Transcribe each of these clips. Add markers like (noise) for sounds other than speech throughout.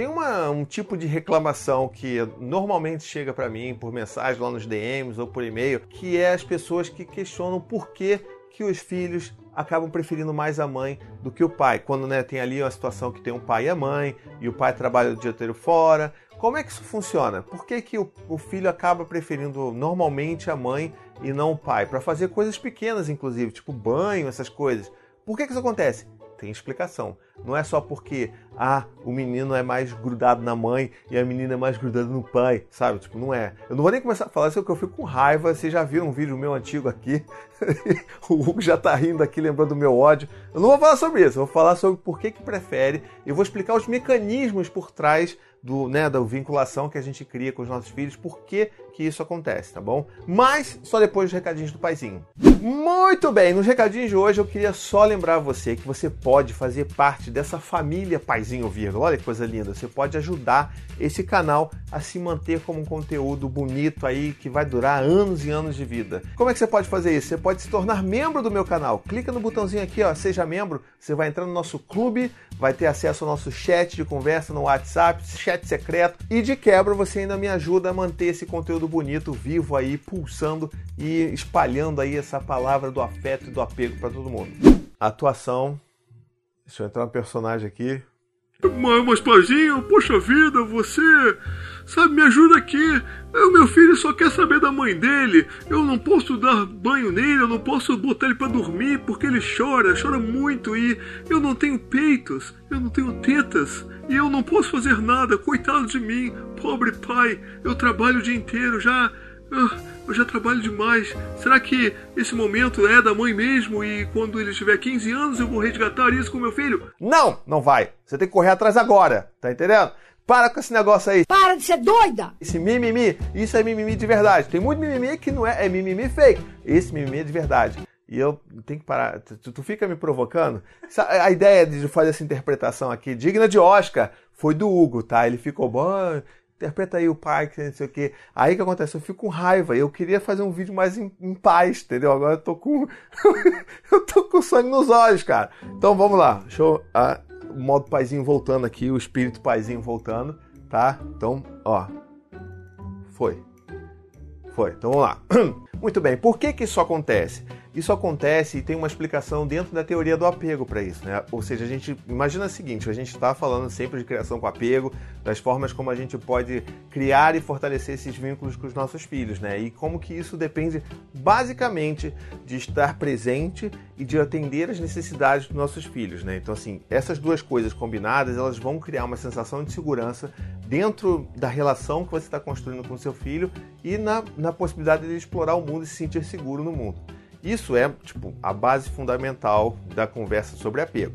tem uma, um tipo de reclamação que normalmente chega para mim por mensagem lá nos DMs ou por e-mail, que é as pessoas que questionam por que, que os filhos acabam preferindo mais a mãe do que o pai. Quando né, tem ali uma situação que tem um pai e a mãe, e o pai trabalha o dia inteiro fora. Como é que isso funciona? Por que, que o, o filho acaba preferindo normalmente a mãe e não o pai? Para fazer coisas pequenas, inclusive, tipo banho, essas coisas. Por que, que isso acontece? Tem explicação. Não é só porque ah, o menino é mais grudado na mãe e a menina é mais grudada no pai, sabe? Tipo, não é. Eu não vou nem começar a falar isso porque eu fico com raiva. Vocês já viram um vídeo meu antigo aqui? (laughs) o Hugo já tá rindo aqui, lembrando do meu ódio. Eu não vou falar sobre isso, eu vou falar sobre por que, que prefere. Eu vou explicar os mecanismos por trás do, né, da vinculação que a gente cria com os nossos filhos, por que, que isso acontece, tá bom? Mas só depois dos recadinhos do paizinho. Muito bem, nos recadinhos de hoje eu queria só lembrar você que você pode fazer parte dessa família Paizinho Vírgula. Olha que coisa linda, você pode ajudar esse canal a se manter como um conteúdo bonito aí que vai durar anos e anos de vida. Como é que você pode fazer isso? Você pode se tornar membro do meu canal. Clica no botãozinho aqui, ó, seja membro, você vai entrar no nosso clube, vai ter acesso ao nosso chat de conversa no WhatsApp, chat secreto e de quebra você ainda me ajuda a manter esse conteúdo bonito vivo aí, pulsando e espalhando aí essa palavra do afeto e do apego para todo mundo. atuação. Deixa eu entrar no personagem aqui. Mas, mas paizinho, poxa vida, você sabe, me ajuda aqui. O meu filho só quer saber da mãe dele. Eu não posso dar banho nele, eu não posso botar ele para dormir porque ele chora, chora muito e eu não tenho peitos, eu não tenho tetas e eu não posso fazer nada. Coitado de mim, pobre pai. Eu trabalho o dia inteiro já. Eu já trabalho demais. Será que esse momento é da mãe mesmo e quando ele tiver 15 anos eu vou resgatar isso com meu filho? Não, não vai. Você tem que correr atrás agora, tá entendendo? Para com esse negócio aí. Para de ser doida! Esse mimimi, isso é mimimi de verdade. Tem muito mimimi que não é, é mimimi fake. Esse mimimi é de verdade. E eu tenho que parar. Tu, tu fica me provocando. A ideia de fazer essa interpretação aqui, digna de Oscar, foi do Hugo, tá? Ele ficou bom interpreta aí o pai, que não sei o quê. Aí que acontece? Eu fico com raiva. Eu queria fazer um vídeo mais em, em paz, entendeu? Agora eu tô com. (laughs) eu tô com sangue nos olhos, cara. Então vamos lá. Deixa eu. Ah, o modo paizinho voltando aqui, o espírito paizinho voltando, tá? Então, ó. Foi. Foi. Então vamos lá. (clears throat) Muito bem. Por que que isso acontece? Isso acontece e tem uma explicação dentro da teoria do apego para isso, né? Ou seja, a gente imagina o seguinte: a gente está falando sempre de criação com apego, das formas como a gente pode criar e fortalecer esses vínculos com os nossos filhos, né? E como que isso depende basicamente de estar presente e de atender as necessidades dos nossos filhos, né? Então, assim, essas duas coisas combinadas, elas vão criar uma sensação de segurança dentro da relação que você está construindo com seu filho e na, na possibilidade de explorar o mundo e se sentir seguro no mundo. Isso é tipo a base fundamental da conversa sobre apego.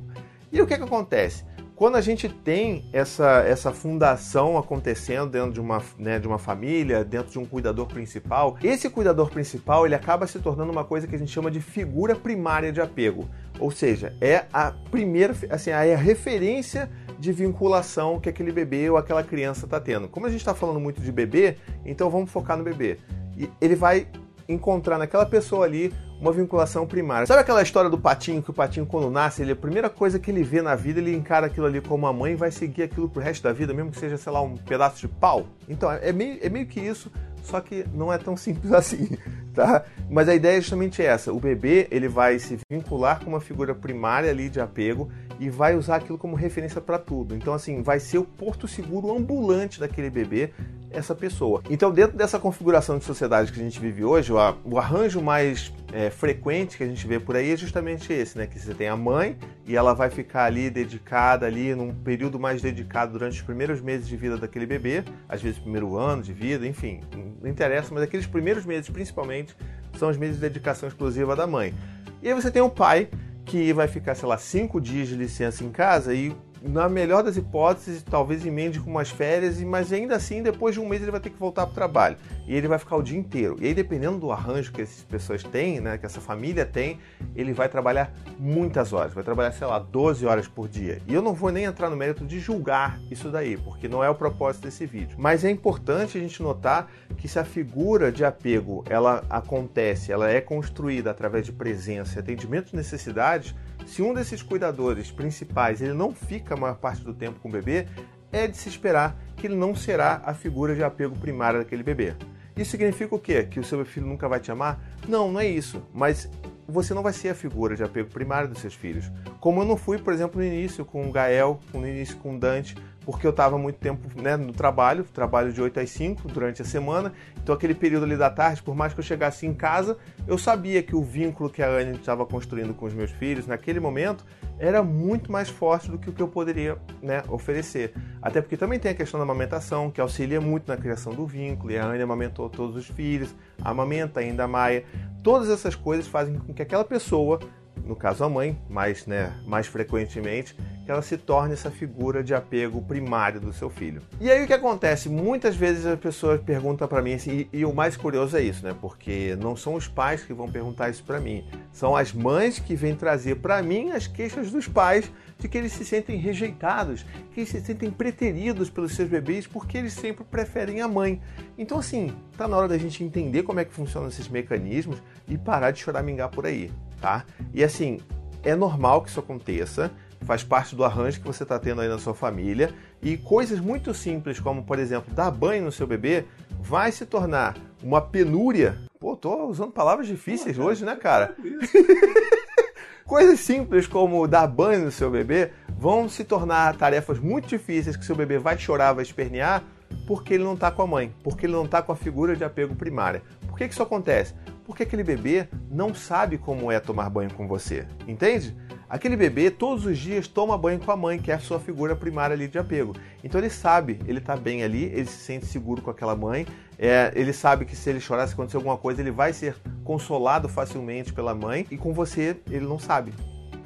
E o que, que acontece? Quando a gente tem essa, essa fundação acontecendo dentro de uma, né, de uma família, dentro de um cuidador principal, esse cuidador principal ele acaba se tornando uma coisa que a gente chama de figura primária de apego. Ou seja, é a primeira, assim, é a referência de vinculação que aquele bebê ou aquela criança está tendo. Como a gente está falando muito de bebê, então vamos focar no bebê. E ele vai encontrar naquela pessoa ali uma vinculação primária. Sabe aquela história do patinho, que o patinho quando nasce, ele, a primeira coisa que ele vê na vida, ele encara aquilo ali como a mãe e vai seguir aquilo pro resto da vida, mesmo que seja, sei lá, um pedaço de pau? Então, é meio, é meio que isso, só que não é tão (laughs) simples assim, tá? Mas a ideia é justamente essa. O bebê, ele vai se vincular com uma figura primária ali de apego e vai usar aquilo como referência para tudo. Então, assim, vai ser o porto seguro ambulante daquele bebê essa pessoa. Então, dentro dessa configuração de sociedade que a gente vive hoje, o arranjo mais é, frequente que a gente vê por aí é justamente esse, né? Que você tem a mãe e ela vai ficar ali dedicada ali num período mais dedicado durante os primeiros meses de vida daquele bebê, às vezes primeiro ano de vida, enfim, não interessa, mas aqueles primeiros meses principalmente são os meses de dedicação exclusiva da mãe. E aí você tem o pai que vai ficar, sei lá, cinco dias de licença em casa e na melhor das hipóteses, talvez emende com umas férias, mas ainda assim, depois de um mês, ele vai ter que voltar para o trabalho. E ele vai ficar o dia inteiro. E aí, dependendo do arranjo que essas pessoas têm, né, que essa família tem, ele vai trabalhar muitas horas. Vai trabalhar, sei lá, 12 horas por dia. E eu não vou nem entrar no mérito de julgar isso daí, porque não é o propósito desse vídeo. Mas é importante a gente notar que se a figura de apego ela acontece, ela é construída através de presença e atendimento de necessidades, se um desses cuidadores principais ele não fica a maior parte do tempo com o bebê, é de se esperar que ele não será a figura de apego primária daquele bebê. Isso significa o quê? Que o seu filho nunca vai te amar? Não, não é isso. Mas você não vai ser a figura de apego primário dos seus filhos. Como eu não fui, por exemplo, no início com o Gael, no início com o Dante, porque eu estava muito tempo né, no trabalho, trabalho de 8 às 5 durante a semana. Então, aquele período ali da tarde, por mais que eu chegasse em casa, eu sabia que o vínculo que a Anne estava construindo com os meus filhos naquele momento era muito mais forte do que o que eu poderia né, oferecer. Até porque também tem a questão da amamentação, que auxilia muito na criação do vínculo, e a Anne amamentou todos os filhos, amamenta ainda a Maia. Todas essas coisas fazem com que aquela pessoa no caso a mãe, mais, né, mais frequentemente, que ela se torne essa figura de apego primário do seu filho. E aí o que acontece? Muitas vezes a pessoa pergunta para mim assim, e, e, o mais curioso é isso, né? Porque não são os pais que vão perguntar isso para mim, são as mães que vêm trazer para mim as queixas dos pais de que eles se sentem rejeitados, que eles se sentem preteridos pelos seus bebês porque eles sempre preferem a mãe. Então assim, tá na hora da gente entender como é que funcionam esses mecanismos e parar de choramingar por aí tá? E assim, é normal que isso aconteça, faz parte do arranjo que você está tendo aí na sua família e coisas muito simples, como por exemplo, dar banho no seu bebê, vai se tornar uma penúria. Pô, tô usando palavras difíceis hoje, né, cara? (laughs) coisas simples como dar banho no seu bebê vão se tornar tarefas muito difíceis que seu bebê vai chorar, vai espernear, porque ele não está com a mãe, porque ele não está com a figura de apego primária. Por que, que isso acontece? Porque aquele bebê não sabe como é tomar banho com você, entende? Aquele bebê todos os dias toma banho com a mãe, que é a sua figura primária ali de apego. Então ele sabe, ele está bem ali, ele se sente seguro com aquela mãe, é, ele sabe que se ele chorar, se acontecer alguma coisa, ele vai ser consolado facilmente pela mãe, e com você ele não sabe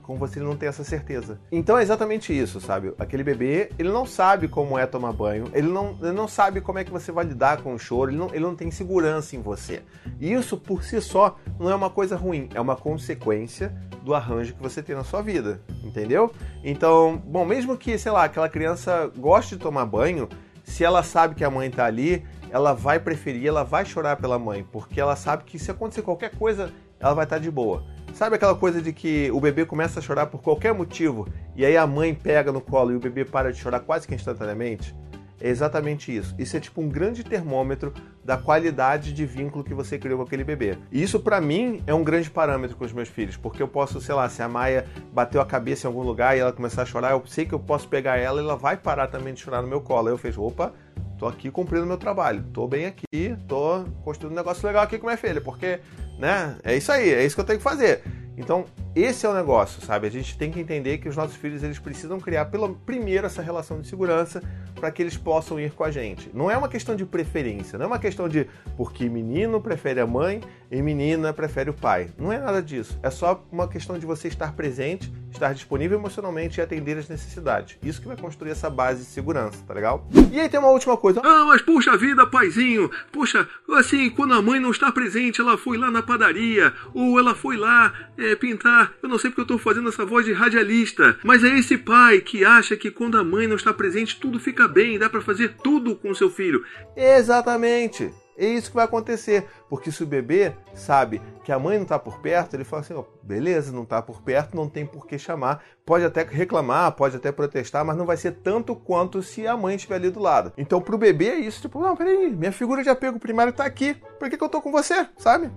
com você ele não tem essa certeza. Então é exatamente isso, sabe? Aquele bebê, ele não sabe como é tomar banho, ele não, ele não sabe como é que você vai lidar com o choro, ele não, ele não tem segurança em você. E isso por si só não é uma coisa ruim, é uma consequência do arranjo que você tem na sua vida, entendeu? Então, bom, mesmo que, sei lá, aquela criança goste de tomar banho, se ela sabe que a mãe tá ali, ela vai preferir, ela vai chorar pela mãe, porque ela sabe que se acontecer qualquer coisa, ela vai estar tá de boa. Sabe aquela coisa de que o bebê começa a chorar por qualquer motivo e aí a mãe pega no colo e o bebê para de chorar quase que instantaneamente? É exatamente isso. Isso é tipo um grande termômetro da qualidade de vínculo que você criou com aquele bebê. E isso para mim é um grande parâmetro com os meus filhos, porque eu posso, sei lá, se a Maia bateu a cabeça em algum lugar e ela começar a chorar, eu sei que eu posso pegar ela e ela vai parar também de chorar no meu colo. Aí eu fecho, opa, tô aqui cumprindo meu trabalho, tô bem aqui, tô construindo um negócio legal aqui com minha filha, porque né? É isso aí, é isso que eu tenho que fazer. Então, esse é o negócio, sabe? A gente tem que entender que os nossos filhos eles precisam criar pelo primeiro essa relação de segurança para que eles possam ir com a gente. Não é uma questão de preferência, não é uma questão de porque menino prefere a mãe e menina prefere o pai. Não é nada disso. É só uma questão de você estar presente, estar disponível emocionalmente e atender as necessidades. Isso que vai construir essa base de segurança, tá legal? E aí tem uma última coisa. Ah, mas puxa vida, paizinho. Puxa, assim, quando a mãe não está presente, ela foi lá na padaria ou ela foi lá é, pintar. Eu não sei porque eu estou fazendo essa voz de radialista, mas é esse pai que acha que quando a mãe não está presente tudo fica bem, dá para fazer tudo com seu filho. Exatamente. É isso que vai acontecer, porque se o bebê sabe que a mãe não está por perto, ele fala assim: oh, beleza, não está por perto, não tem por que chamar. Pode até reclamar, pode até protestar, mas não vai ser tanto quanto se a mãe estiver ali do lado. Então, para o bebê é isso: tipo, não, peraí, minha figura de apego primário está aqui, por que, que eu estou com você, sabe?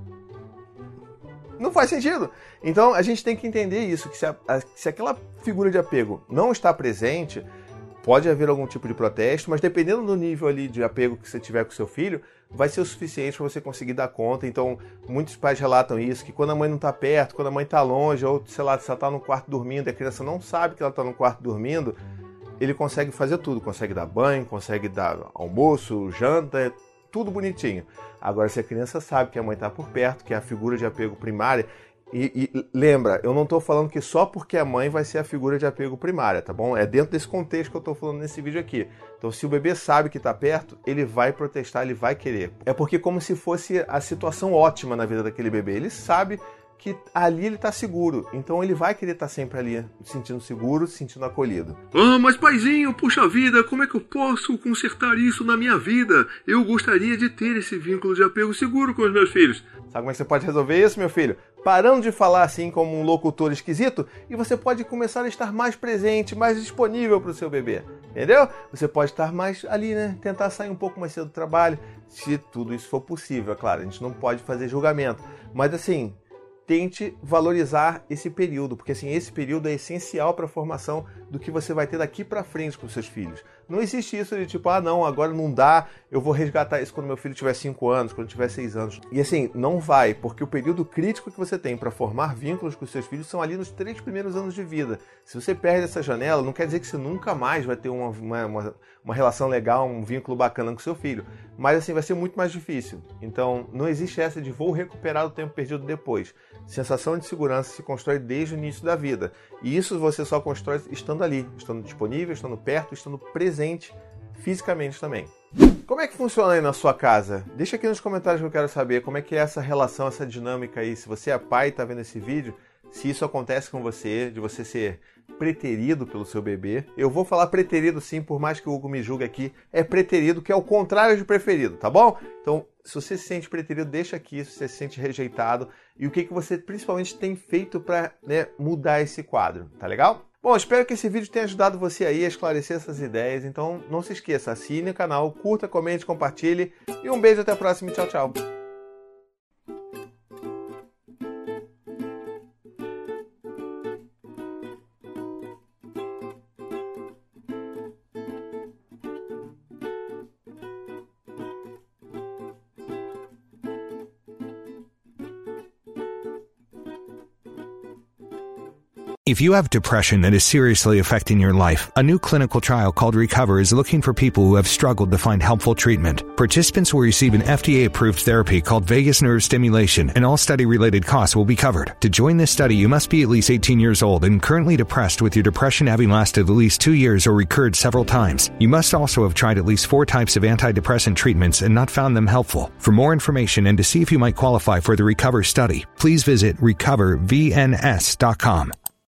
não faz sentido. Então a gente tem que entender isso, que se, a, a, se aquela figura de apego não está presente, pode haver algum tipo de protesto, mas dependendo do nível ali de apego que você tiver com seu filho, vai ser o suficiente para você conseguir dar conta. Então, muitos pais relatam isso, que quando a mãe não está perto, quando a mãe está longe, ou sei lá, se ela está no quarto dormindo, a criança não sabe que ela está no quarto dormindo, ele consegue fazer tudo, consegue dar banho, consegue dar almoço, janta, tudo bonitinho. Agora, se a criança sabe que a mãe está por perto, que é a figura de apego primária, e, e, lembra, eu não estou falando que só porque a mãe vai ser a figura de apego primária, tá bom? É dentro desse contexto que eu estou falando nesse vídeo aqui. Então, se o bebê sabe que está perto, ele vai protestar, ele vai querer. É porque como se fosse a situação ótima na vida daquele bebê. Ele sabe que ali ele está seguro. Então ele vai querer estar tá sempre ali, se sentindo seguro, se sentindo acolhido. Ah, mas paizinho, puxa vida, como é que eu posso consertar isso na minha vida? Eu gostaria de ter esse vínculo de apego seguro com os meus filhos. Sabe como é que você pode resolver isso, meu filho? Parando de falar assim como um locutor esquisito e você pode começar a estar mais presente, mais disponível para o seu bebê. Entendeu? Você pode estar mais ali, né? Tentar sair um pouco mais cedo do trabalho, se tudo isso for possível, é claro. A gente não pode fazer julgamento. Mas assim, tente valorizar esse período, porque assim, esse período é essencial para a formação do que você vai ter daqui para frente com seus filhos. Não existe isso de tipo, ah, não, agora não dá, eu vou resgatar isso quando meu filho tiver 5 anos, quando tiver 6 anos. E assim, não vai, porque o período crítico que você tem para formar vínculos com seus filhos são ali nos três primeiros anos de vida. Se você perde essa janela, não quer dizer que você nunca mais vai ter uma, uma, uma, uma relação legal, um vínculo bacana com seu filho. Mas assim, vai ser muito mais difícil. Então, não existe essa de vou recuperar o tempo perdido depois. Sensação de segurança se constrói desde o início da vida. E isso você só constrói estando ali, estando disponível, estando perto, estando presente fisicamente também. Como é que funciona aí na sua casa? Deixa aqui nos comentários que eu quero saber como é que é essa relação, essa dinâmica aí. Se você é pai e está vendo esse vídeo, se isso acontece com você, de você ser preterido pelo seu bebê. Eu vou falar preterido sim, por mais que o Hugo me julgue aqui, é preterido, que é o contrário de preferido, tá bom? Então, se você se sente preterido, deixa aqui, se você se sente rejeitado e o que, que você principalmente tem feito para né, mudar esse quadro, tá legal? Bom, espero que esse vídeo tenha ajudado você aí a esclarecer essas ideias, então não se esqueça, assine o canal, curta, comente, compartilhe e um beijo até a próxima tchau, tchau. If you have depression that is seriously affecting your life, a new clinical trial called Recover is looking for people who have struggled to find helpful treatment. Participants will receive an FDA approved therapy called vagus nerve stimulation, and all study related costs will be covered. To join this study, you must be at least 18 years old and currently depressed with your depression having lasted at least two years or recurred several times. You must also have tried at least four types of antidepressant treatments and not found them helpful. For more information and to see if you might qualify for the Recover study, please visit recovervns.com.